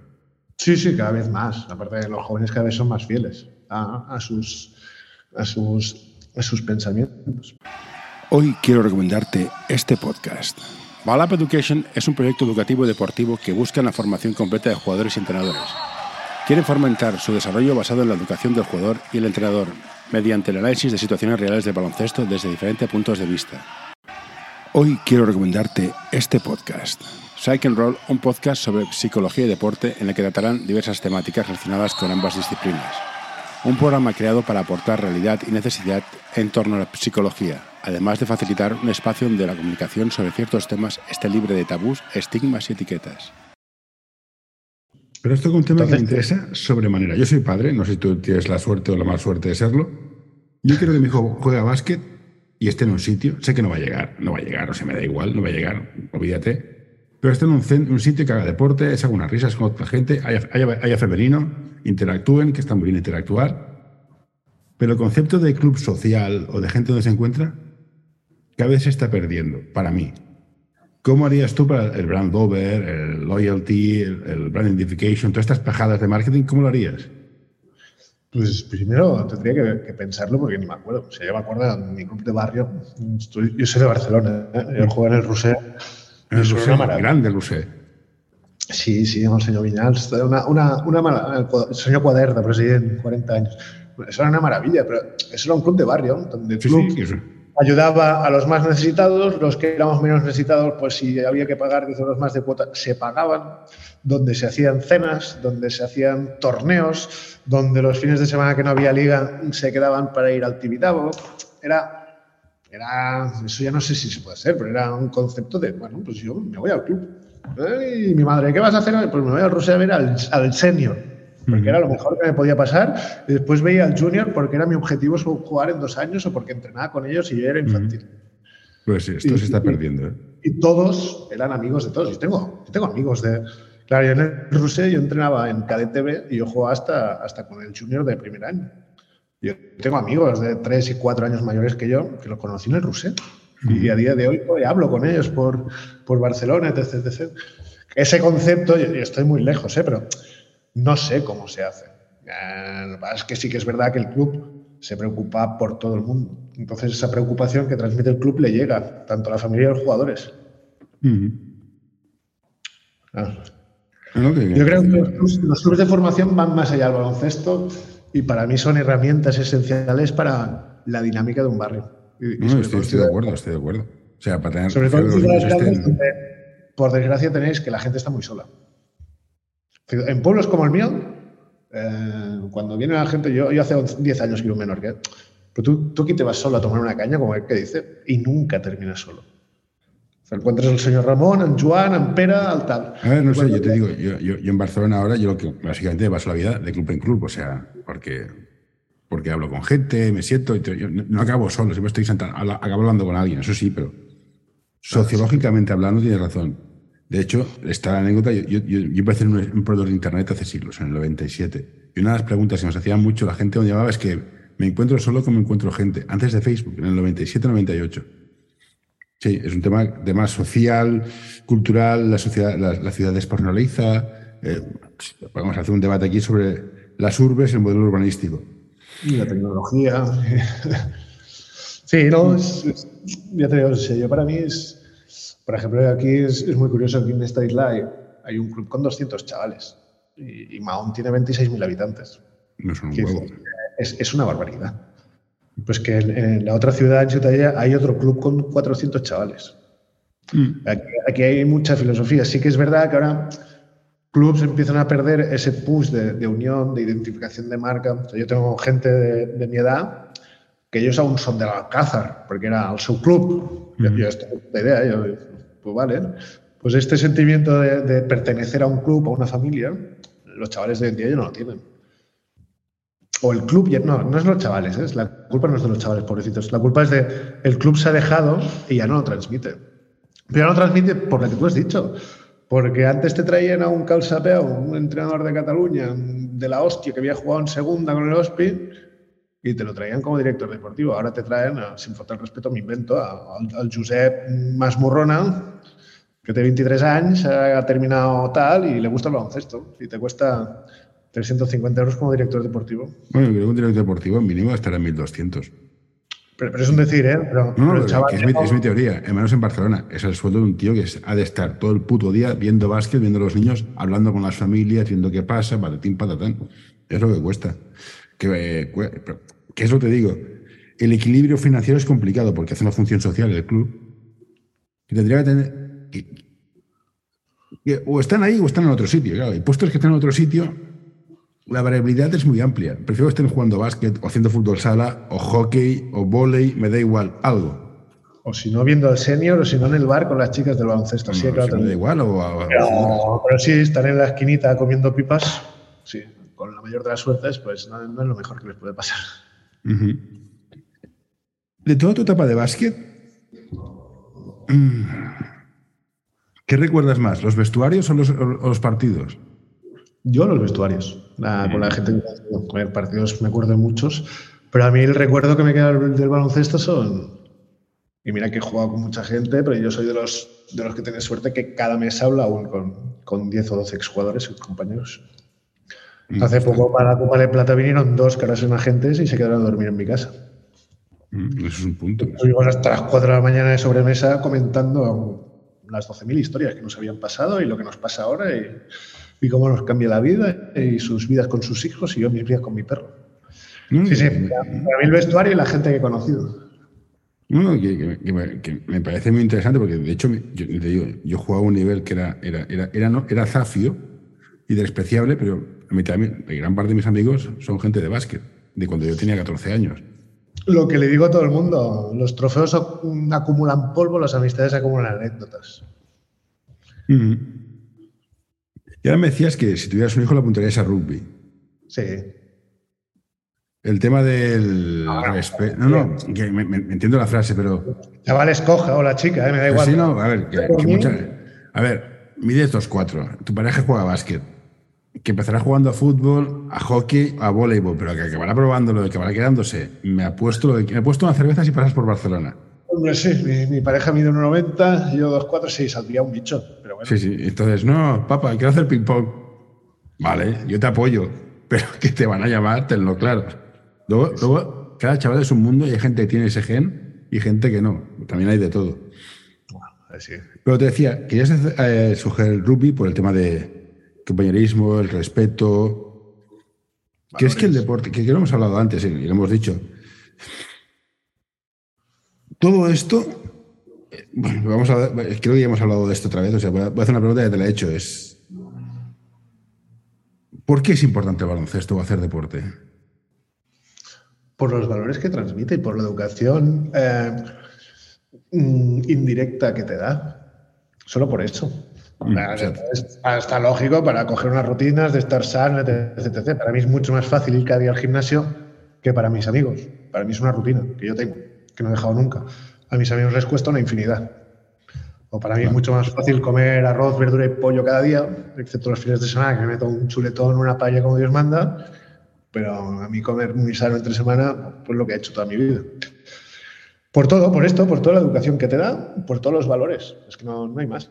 sí, sí, cada vez más. Aparte de los jóvenes cada vez son más fieles a, a sus, a, sus, a sus pensamientos. Hoy quiero recomendarte este podcast. Balap Education es un proyecto educativo y deportivo que busca la formación completa de jugadores y entrenadores. Quieren fomentar su desarrollo basado en la educación del jugador y el entrenador, mediante el análisis de situaciones reales del baloncesto desde diferentes puntos de vista. Hoy quiero recomendarte este podcast. Psych and Roll, un podcast sobre psicología y deporte en el que tratarán diversas temáticas relacionadas con ambas disciplinas. Un programa creado para aportar realidad y necesidad en torno a la psicología, además de facilitar un espacio donde la comunicación sobre ciertos temas esté libre de tabús, estigmas y etiquetas. Pero esto es un tema que me Entonces, interesa sobremanera. Yo soy padre, no sé si tú tienes la suerte o la mala suerte de serlo. Yo quiero que mi hijo juegue a básquet y esté en un sitio. Sé que no va a llegar, no va a llegar, o sea, me da igual, no va a llegar, olvídate. Pero esté en un, un sitio que haga deporte, se haga unas risas con otra gente, haya, haya- haya femenino, interactúen, que está muy bien interactuar. Pero el concepto de club social o de gente donde se encuentra cada vez se está perdiendo, para mí. ¿Cómo harías tú para el brand over, el loyalty, el, el brand identification, todas estas pajadas de marketing? ¿Cómo lo harías? Pues primero tendría que, que pensarlo porque ni me acuerdo. O sea, yo me acuerdo de mi club de barrio. Estoy- yo soy de Barcelona, ¿eh? yo juego en el Roser. y El maravilla. grande Roser. Sí, sí, el senyor Vinyals. Una, una, una mala, el senyor Quader, de president, 40 años. Eso era una maravilla, pero eso era un club de barrio, donde el Sí, club sí, eso. Ayudaba a los más necesitados, los que éramos menos necesitados, pues si había que pagar 10 euros más de cuota, se pagaban, donde se hacían cenas, donde se hacían torneos, donde los fines de semana que no había liga se quedaban para ir al Tibidabo. Era, era, eso ya no sé si se puede hacer, pero era un concepto de, bueno, pues yo me voy al club. ¿eh? Y mi madre, ¿qué vas a hacer? Pues me voy al Rusia a ver al, al senior porque era lo mejor que me podía pasar. Después veía al junior porque era mi objetivo jugar en dos años o porque entrenaba con ellos y yo era infantil. Pues sí, esto Y- se está perdiendo. ¿eh? Y todos eran amigos de todos. Yo tengo, yo tengo amigos de... Claro, yo en el Rusé yo entrenaba en KDTV y yo jugaba hasta, hasta con el junior de primer año. Yo tengo amigos de tres y cuatro años mayores que yo que lo conocí en el Rusé. Y a día de hoy pues, hablo con ellos por, por Barcelona, etc, etc. Ese concepto, yo, yo estoy muy lejos, ¿eh? pero no sé cómo se hace. Eh, pasa es que sí que es verdad que el club se preocupa por todo el mundo. Entonces esa preocupación que transmite el club le llega tanto a la familia y a los jugadores. Ah. No, que- Yo creo que los clubes, los clubes de formación van más allá del baloncesto y para mí son herramientas esenciales para la dinámica de un barrio. Y- no, estoy, de acuerdo, estoy de acuerdo. O sea, para tener Sobre todo en ciudades grandes estén- por desgracia, tenéis que la gente está muy sola. En pueblos como el mío, eh, cuando viene la gente, yo, yo hace 10 años que vivo en Menorca, pero tú, tú aquí te vas solo a tomar una caña, como el que dice, y nunca terminas solo. Sea, encuentras al señor Ramón, en Joan, en Pera, al tal. A ver, no sé, yo te digo, yo, yo, yo en Barcelona ahora, yo lo que básicamente paso la vida de club en club, o sea, porque, porque hablo con gente, me siento, y te- yo no no acabo solo, siempre estoy sentado, acabo hablando con alguien, eso sí, pero sociológicamente hablando tienes razón. De hecho, esta anécdota, yo, yo, yo, empecé en un, proveedor de internet hace siglos, en el 97, y una de las preguntas que nos hacían mucho la gente donde llamaba es que me encuentro solo como encuentro gente, antes de Facebook, en el 97-98. Sí, es un tema, tema social, cultural, la, sociedad, la, ciudad despersonaliza. Eh, podemos hacer un debate aquí sobre las urbes el modelo urbanístico. Y la tecnología. sí, no, es, ya te digo, para mí es, por ejemplo, aquí es, es muy curioso, aquí en esta isla hay, hay un club con 200 chavales y, y Mahón tiene 26.000 habitantes. No son un Es, es una barbaridad. Pues que en, la otra ciudad, en Ciutadella, hay otro club con 400 chavales. Mm. Aquí, hay mucha filosofía. Sí que es verdad que ahora clubs empiezan a perder ese push de, unión, de identificación de marca. yo tengo gente de, mi edad que ellos aún son del Alcázar, porque era el subclub. club. Yo, esto idea, yo, pues vale. Pues este sentimiento de, pertenecer a un club, a una familia, los chavales de hoy en día ya no lo tienen. O el club, no, no es los chavales, ¿eh? la culpa no es de los chavales, pobrecitos. La culpa es de el club se ha dejado y ya no lo transmite. Pero ya no lo transmite por lo que tú has dicho. Porque antes te traían a un calzapeo, un entrenador de Cataluña, de la hostia, que había jugado en segunda con el Hospi, y te lo traían como director deportivo. Ahora te traen, sin faltar el respeto, me invento, al Josep Masmurrona, que tiene 23 años, ha terminado tal y le gusta el baloncesto. Y te cuesta 350 euros como director deportivo. Bueno, creo que un director deportivo mínimo estará en 1200. Pero, pero, es un decir, ¿eh? Pero, no, no, es, mi, es, mi, teoría, al menos en Barcelona. Es el sueldo de un tío que ha de estar todo el puto día viendo básquet, viendo a los niños, hablando con las familias, viendo qué pasa, patatín, patatán. Es lo que cuesta. Que, que es lo que te digo. El equilibrio financiero es complicado porque hace una función social el club. Y tendría que tener o están ahí o están en otro sitio. Claro, y puestos que están en otro sitio, la variabilidad es muy amplia. Prefiero que estén jugando básquet o haciendo fútbol sala o hockey o volei, me da igual, algo. O si no viendo al senior o si no en el bar con las chicas del baloncesto. sí, claro, me da igual. O, pero, sí, estar en la esquinita comiendo pipas, sí, con la mayor de las suertes, pues no, es lo mejor que les puede pasar. De toda tu etapa de básquet, mm, ¿Qué recuerdas más, los vestuarios o los, partidos? Yo los vestuarios. con la gente que partidos me acuerdo de muchos, pero a mí el recuerdo que me queda del baloncesto son. Y mira que he jugado con mucha gente, pero yo soy de los, de los que tiene suerte que cada mes habla aún con, con 10 o 12 exjugadores y compañeros. Mm. Hace poco para la Copa de Plata vinieron dos ahora son agentes y se quedaron a dormir en mi casa. Mm, eso es un punto. Estuvimos hasta las 4 de la mañana de sobremesa comentando las 12.000 historias que nos habían pasado y lo que nos pasa ahora y, cómo nos cambia la vida y sus vidas con sus hijos y yo mis vidas con mi perro. Mm. sí, sí, para mí el vestuario y la gente que he conocido. No, que, me parece muy interesante porque de hecho yo, digo, yo jugaba un nivel que era, era, era, era, no, era zafio y despreciable, pero a mí también, gran parte de mis amigos son gente de básquet, de cuando yo tenía 14 años. Lo que le digo a todo el mundo, los trofeos acumulan polvo, las amistades acumulan anécdotas. Y ahora me decías que si tuvieras un hijo lo apuntarías a rugby. Sí. El tema del respeto. No, no, que me, entiendo la frase, pero. Chaval, escoja o la chica, eh, me da igual. Sí, no, a ver, que, A ver, mide estos cuatro. Tu pareja juega básquet que empezará jugando a fútbol, a hockey, a voleibol, pero que acabará probándolo, que acabará quedándose. Me ha puesto, me he puesto una cerveza si pasas por Barcelona. Hombre, sí, mi, pareja mide 1,90, yo 2,4, sí, saldría un bicho. Pero bueno. Sí, sí, entonces, no, papá, quiero hacer ping-pong. Vale, yo te apoyo, pero que te van a llamar, tenlo claro. Luego, luego, cada chaval es un mundo y hay gente que tiene ese gen y gente que no. También hay de todo. sí. Pero te decía, querías eh, sugerir el rugby por el tema de, compañerismo, el respeto. Que es que el deporte, que, lo hemos hablado antes y lo hemos dicho. Todo esto, bueno, vamos a, creo que ya hemos hablado de esto otra vez, o sea, voy a, hacer una pregunta que te la he hecho, es, ¿por qué es importante el baloncesto o hacer deporte? Por los valores que transmite y por la educación eh, mm, indirecta que te da. Solo por eso. Mm, está lógico para coger unas rutinas de estar sano, etc, Para mí es mucho más fácil ir cada día al gimnasio que para mis amigos. Para mí es una rutina que yo tengo, que no he dejado nunca. A mis amigos les cuesta una infinidad. O para mí es mucho más fácil comer arroz, verdura y pollo cada día, excepto los fines de semana que me meto un chuletón, una paella como Dios manda. Pero a mí comer muy sano entre semana, pues lo que he hecho toda mi vida. Por todo, por esto, por toda la educación que te da, por todos los valores. Es que no, no hay más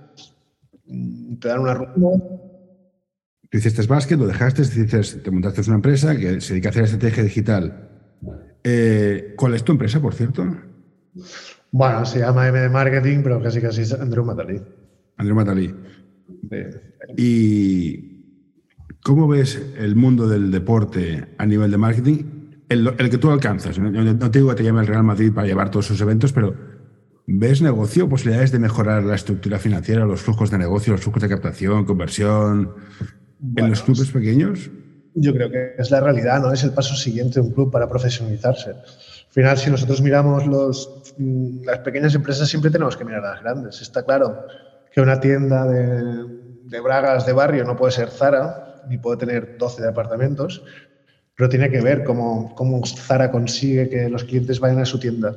te dan una rutina. Tú hiciste básquet, lo dejaste, te montaste una empresa que se dedica a hacer estrategia digital. Eh, ¿Cuál es tu empresa, por cierto? Bueno, se llama MD Marketing, pero casi casi es Andreu Matalí. Andreu Matalí. ¿Y cómo ves el mundo del deporte a nivel de marketing? el, que tú alcanzas. No, no, te digo que te llame el Real Madrid para llevar todos sus eventos, pero ¿ves negocio, posibilidades de mejorar la estructura financiera, los flujos de negocio, los flujos de captación, conversión en los clubes pequeños? Yo creo que es la realidad, ¿no? Es el paso siguiente de un club para profesionalizarse. Al final, si nosotros miramos los, mm, las pequeñas empresas, siempre tenemos que mirar a las grandes. Está claro que una tienda de, de bragas de barrio no puede ser Zara, ni puede tener 12 departamentos, pero tiene que ver cómo, cómo Zara consigue que los clientes vayan a su tienda.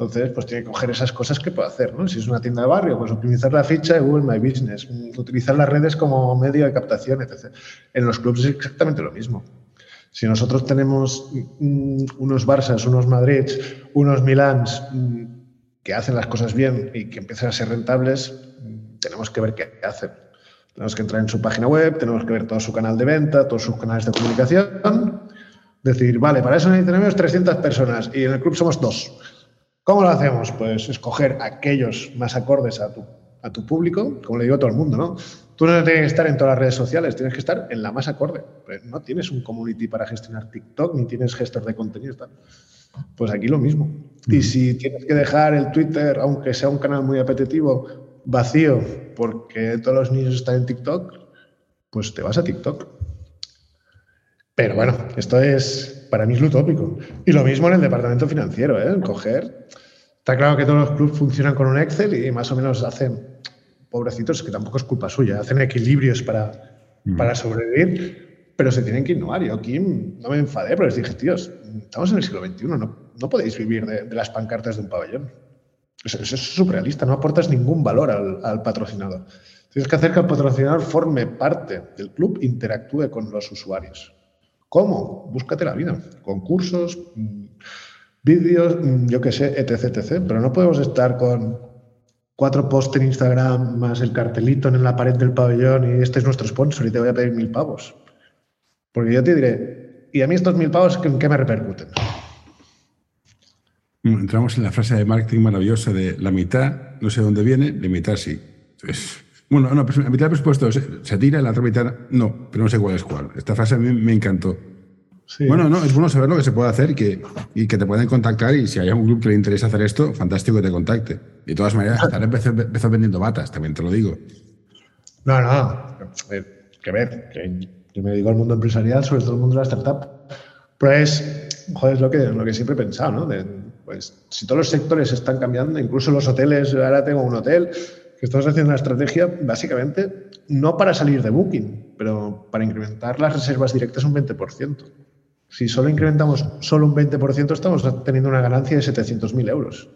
Entonces, pues tiene que coger esas cosas que puede hacer, ¿no? Si es una tienda de barrio, pues optimizar la ficha de Google My Business, utilizar las redes como medio de captación, etc. En los clubes es exactamente lo mismo. Si nosotros tenemos mm, unos Barças, unos Madrids, unos Milans mm, que hacen las cosas bien y que empiezan a ser rentables, mm, tenemos que ver qué hacen. Tenemos que entrar en su página web, tenemos que ver todo su canal de venta, todos sus canales de comunicación, decir, vale, para eso necesitamos 300 personas y en el club somos dos. ¿Cómo lo hacemos? Pues escoger aquellos más acordes a tu, a tu público, como le digo a todo el mundo, ¿no? Tú no tienes que estar en todas las redes sociales, tienes que estar en la más acorde. Pues no tienes un community para gestionar TikTok, ni tienes gestor de contenido. Tal. Pues aquí lo mismo. Y si tienes que dejar el Twitter, aunque sea un canal muy apetitivo, vacío, porque todos los niños están en TikTok, pues te vas a TikTok. Pero bueno, esto es, para mí es lo utópico. Y lo mismo en el departamento financiero, ¿eh? Coger. Está claro que todos los clubes funcionan con un Excel y más o menos hacen pobrecitos, que tampoco es culpa suya, hacen equilibrios para, mm. para sobrevivir, pero se tienen que innovar. Yo aquí no me enfadé, pero les dije, tíos, estamos en el siglo XXI, no, no podéis vivir de, las pancartas de un pabellón. Eso, es surrealista, no aportas ningún valor al, al patrocinador. Tienes que hacer que el patrocinador forme parte del club, interactúe con los usuarios. ¿Cómo? Búscate la vida. Concursos, vídeos, yo qué sé, etc, etc. Pero no podemos estar con cuatro posts en Instagram más el cartelito en la pared del pabellón y este es nuestro sponsor y te voy a pedir mil pavos. Porque yo te diré, ¿y a mí estos mil pavos en qué me repercuten? Entramos en la frase de marketing maravillosa de la mitad, no sé dónde viene, la mitad sí. Bueno, no, la mitad del presupuesto se, tira, la otra mitad no, pero no sé cuál es cuál. Esta frase a mí me encantó. Bueno, no, es bueno saber lo que se puede hacer y que, y que te pueden contactar y si hay algún club que le interesa hacer esto, fantástico que te contacte. De todas maneras, estaré empezó, vendiendo batas, también te lo digo. No, no, que ver, que yo me dedico al mundo empresarial, sobre todo el mundo de la startup, pero es, joder, lo que, lo que siempre he pensado, ¿no? pues si todos los sectores están cambiando, incluso los hoteles, ahora tengo un hotel, que estamos haciendo una estrategia básicamente no para salir de Booking, pero para incrementar las reservas directas un 20%. Si solo incrementamos solo un 20%, estamos teniendo una ganancia de 700.000 euros.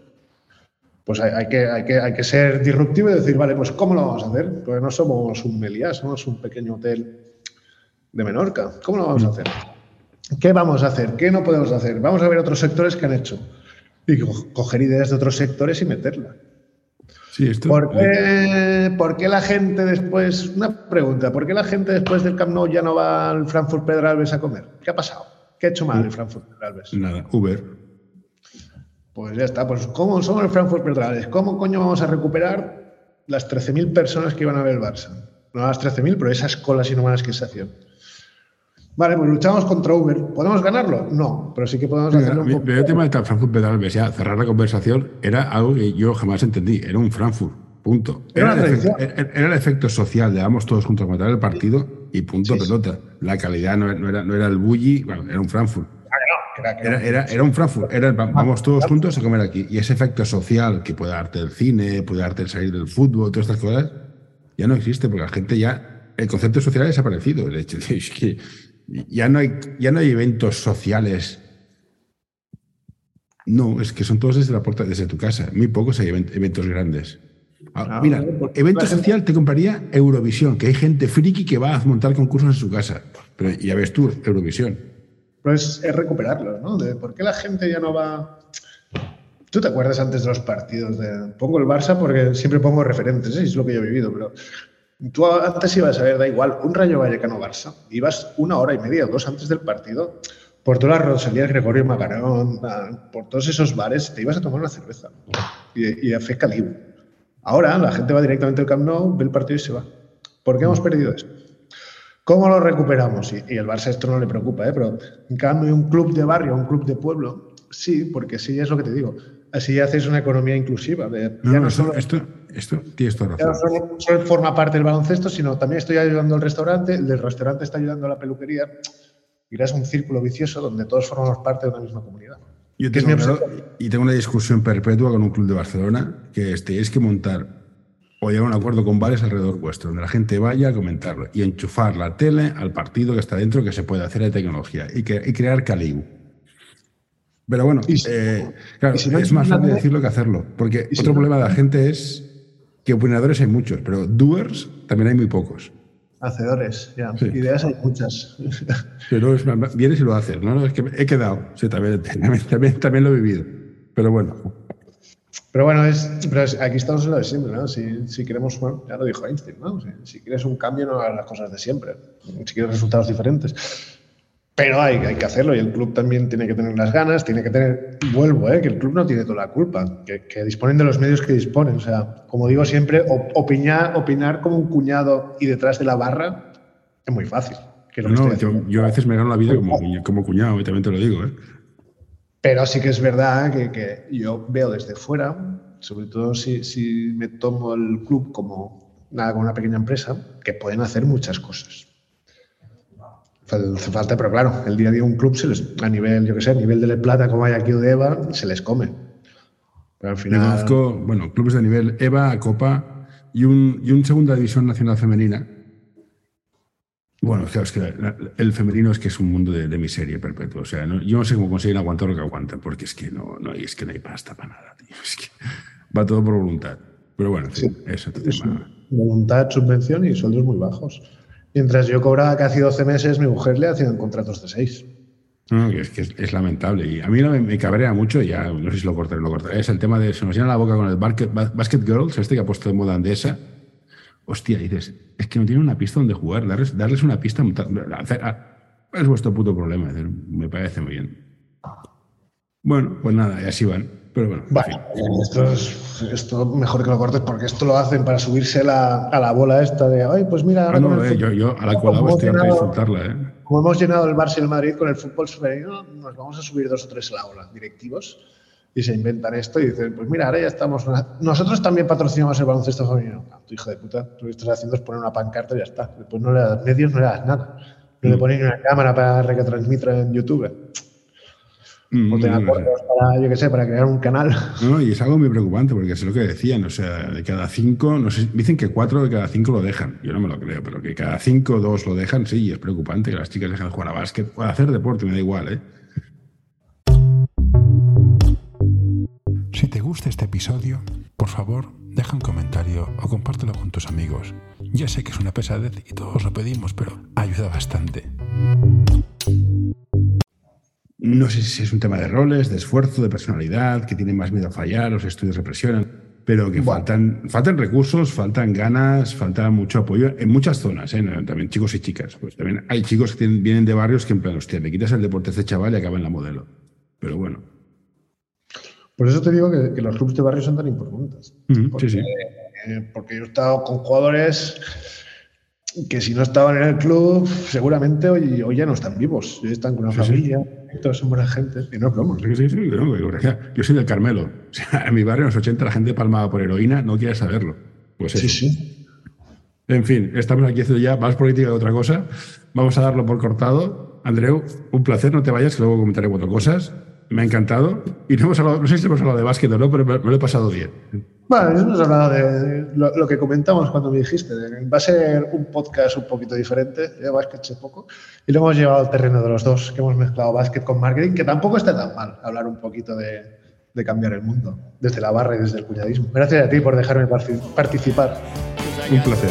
Pues hay, que, hay, que, hay que ser disruptivo y decir, vale, pues ¿cómo lo vamos a hacer? Porque no somos un Meliá, somos un pequeño hotel de Menorca. ¿Cómo lo vamos a hacer? ¿Qué vamos a hacer? ¿Qué no podemos hacer? Vamos a ver otros sectores que han hecho. Y coger ideas de otros sectores y meterla. Sí, esto... ¿Por, qué, ¿Por qué la gente después, una pregunta, ¿por qué la gente después del Camp Nou ya no va al Frankfurt Pedralbes a comer? ¿Qué ha pasado? ¿Qué ha hecho mal el Frankfurt Pedralbes? Nada, Uber. Pues ya está. Pues ¿cómo somos el Frankfurt Pedralbes? ¿Cómo coño vamos a recuperar las 13.000 personas que iban a ver el Barça? No las 13.000, pero esas colas inhumanas que se hacían. Vale, pues luchamos contra Uber. ¿Podemos ganarlo? No, pero sí que podemos hacerlo un poco. El tema del Frankfurt Pedralbes, ya cerrar la conversación, era algo que yo jamás entendí. Era un Frankfurt, punto. Era, el, efecto, era el efecto social de vamos todos juntos a matar el partido y punto pelota. La calidad no, era, no era el bully, bueno, era un Frankfurt. Era, era, un Frankfurt, era, vamos todos juntos a comer aquí. Y ese efecto social que puede darte el cine, puede darte el salir del fútbol, todas estas cosas, ya no existe, porque la gente ya, el concepto social ha desaparecido. El hecho es que ya no hay, ya no hay eventos sociales. No, es que son todos desde la puerta, desde tu casa. Muy pocos hay eventos grandes. Ah, ah, mira, evento social te compraría Eurovisión, que hay gente friki que va a montar concursos en su casa. Pero ya ves tú, Eurovisión. Pues es recuperarlo, ¿no? De por qué la gente ya no va. Tú te acuerdas antes de los partidos de. Pongo el Barça porque siempre pongo referentes, ¿eh? es lo que yo he vivido, pero. Tú antes ibas a ver, da igual, un Rayo Vallecano-Barça. Ibas una hora y media, dos antes del partido, por todas las Rosalías, Gregorio Macarón, por todos esos bares, te ibas a tomar una cerveza y, y a fe Ahora la gente va directamente al Camp Nou, ve el partido y se va. ¿Por qué hemos perdido eso? ¿Cómo lo recuperamos? Y, el Barça esto no le preocupa, ¿eh? pero en cambio un club de barrio, un club de pueblo, sí, porque sí es lo que te digo. Así haces una economía inclusiva. no, no, solo, esto, esto tienes toda razón. no solo, forma parte del baloncesto, sino también estoy ayudando al restaurante, el del restaurante está ayudando a la peluquería y creas un círculo vicioso donde todos formamos parte de una misma comunidad. Yo tengo, y tengo una discusión perpetua con un club de Barcelona que es, tenéis que montar o llegar a un acuerdo con bares alrededor vuestro, donde la gente vaya a comentarlo y enchufar la tele al partido que está dentro que se puede hacer de tecnología y, que, y crear Caliu. Pero bueno, eh, claro, es más fácil decirlo que hacerlo, porque otro problema de la gente es que opinadores hay muchos, pero doers también hay muy pocos. Hacedores, ya. Ideas hay muchas. Pero es, vienes y lo haces, ¿no? Es que he quedado, sí, también, también, también lo he vivido. Pero bueno, pero bueno, es, pero aquí estamos en lo de siempre, ¿no? Si, si queremos, bueno, ya lo dijo Einstein, ¿no? Si, quieres un cambio, no hagas las cosas de siempre. Si quieres resultados diferentes. Pero hay, hay que hacerlo y el club también tiene que tener las ganas, tiene que tener, vuelvo, ¿eh? que el club no tiene toda la culpa, que, que disponen de los medios que disponen. O sea, como digo siempre, opinar, opinar como un cuñado y detrás de la barra es muy fácil. no, yo, yo, a veces me gano la vida como, como cuñado, y también te lo digo. ¿eh? Pero sí que es verdad que, yo veo desde fuera, sobre todo si, me tomo el club como, nada, como una pequeña empresa, que pueden hacer muchas cosas. Hace falta, pero claro, el día a día un club se les, a nivel, yo qué sé, a nivel de plata como hay aquí de EVA, se les come. Pero al final. Conozco, bueno, clubes de nivel EVA, Copa y un, y un segunda división nacional femenina bueno, claro, es que el femenino es que es un mundo de, miseria perpetua. O sea, yo no sé cómo consiguen aguantar lo que aguantan, porque es que no, no, es que no hay pasta para nada, tío. Es que va todo por voluntad. Pero bueno, en fin, eso es tema. Voluntad, subvención y sueldos muy bajos. Mientras yo cobraba casi 12 meses, mi mujer le hacían contratos de 6. No, es lamentable. Y a mí me, me, cabrea mucho, ya no sé si lo cortaré lo cortaré, es el tema de se nos llena la boca con el basket, basket Girls, este que ha puesto de moda andesa hostia, dices, es que no tiene una pista donde jugar, darles, darles una pista, es vuestro puto problema, me parece muy bien. Bueno, pues nada, y así van. Pero bueno, esto es esto mejor que lo cortes porque esto lo hacen para subirse a la bola esta de, ay, pues mira, ah, no, eh, yo, yo, a la cual estoy a disfrutarla. ¿eh? Como hemos llenado el Barça y el Madrid con el fútbol femenino, nos vamos a subir dos o tres a la ola, directivos y se inventan esto y dicen, pues mira, ahora ya estamos. Nosotros también patrocinamos el baloncesto femenino. Ah, tu hijo de puta, lo que estás haciendo es poner una pancarta y ya está. Después no le das medios, no le das nada. No le mm. pones una cámara para retransmitir en YouTube. Mm, o te acuerdos para, yo qué sé, para crear un canal. No, y es algo muy preocupante porque es lo que decían, o sea, de cada cinco, no sé, dicen que cuatro de cada cinco lo dejan. Yo no me lo creo, pero que cada cinco, dos lo dejan, sí, es preocupante que las chicas dejan de jugar a básquet o hacer deporte, me da igual, ¿eh? Si te gusta este episodio, por favor, deja un comentario o compártelo con tus amigos. Ya sé que es una pesadez y todos lo pedimos, pero ayuda bastante. No sé si es un tema de roles, de esfuerzo, de personalidad, que tienen más miedo a fallar, los estudios represionan, pero que faltan, faltan recursos, faltan ganas, falta mucho apoyo en muchas zonas, ¿eh? también chicos y chicas. Pues también hay chicos que vienen de barrios que en plan, hostia, me quitas el deporte de este chaval y acaba en la modelo. Pero bueno, por eso te digo que, los clubes de barrio son tan importantes. porque, sí, sí. Eh, porque yo he estado con jugadores que si no estaban en el club, seguramente hoy, hoy ya no están vivos. Hoy están con una familia, todos son buena gente. Y no es Sí, sí, sí. yo soy del Carmelo. O sea, en mi barrio, en los 80, la gente palmaba por heroína, no quiere saberlo. Pues eso. Sí, sí. En fin, estamos aquí haciendo ya más política de otra cosa. Vamos a darlo por cortado. Andreu, un placer, no te vayas, que luego comentaré cuatro cosas. Me ha encantado. Y no, hemos hablado, no sé si hemos hablado de básquet o no, pero me, lo he pasado bien. Bueno, hemos hablado de lo, que comentamos cuando me dijiste. va a ser un podcast un poquito diferente. De básquet sé poco. Y lo hemos llevado al terreno de los dos, que hemos mezclado básquet con marketing, que tampoco está tan mal hablar un poquito de, de cambiar el mundo, desde la barra y desde el cuñadismo. Gracias a ti por dejarme participar. Un placer.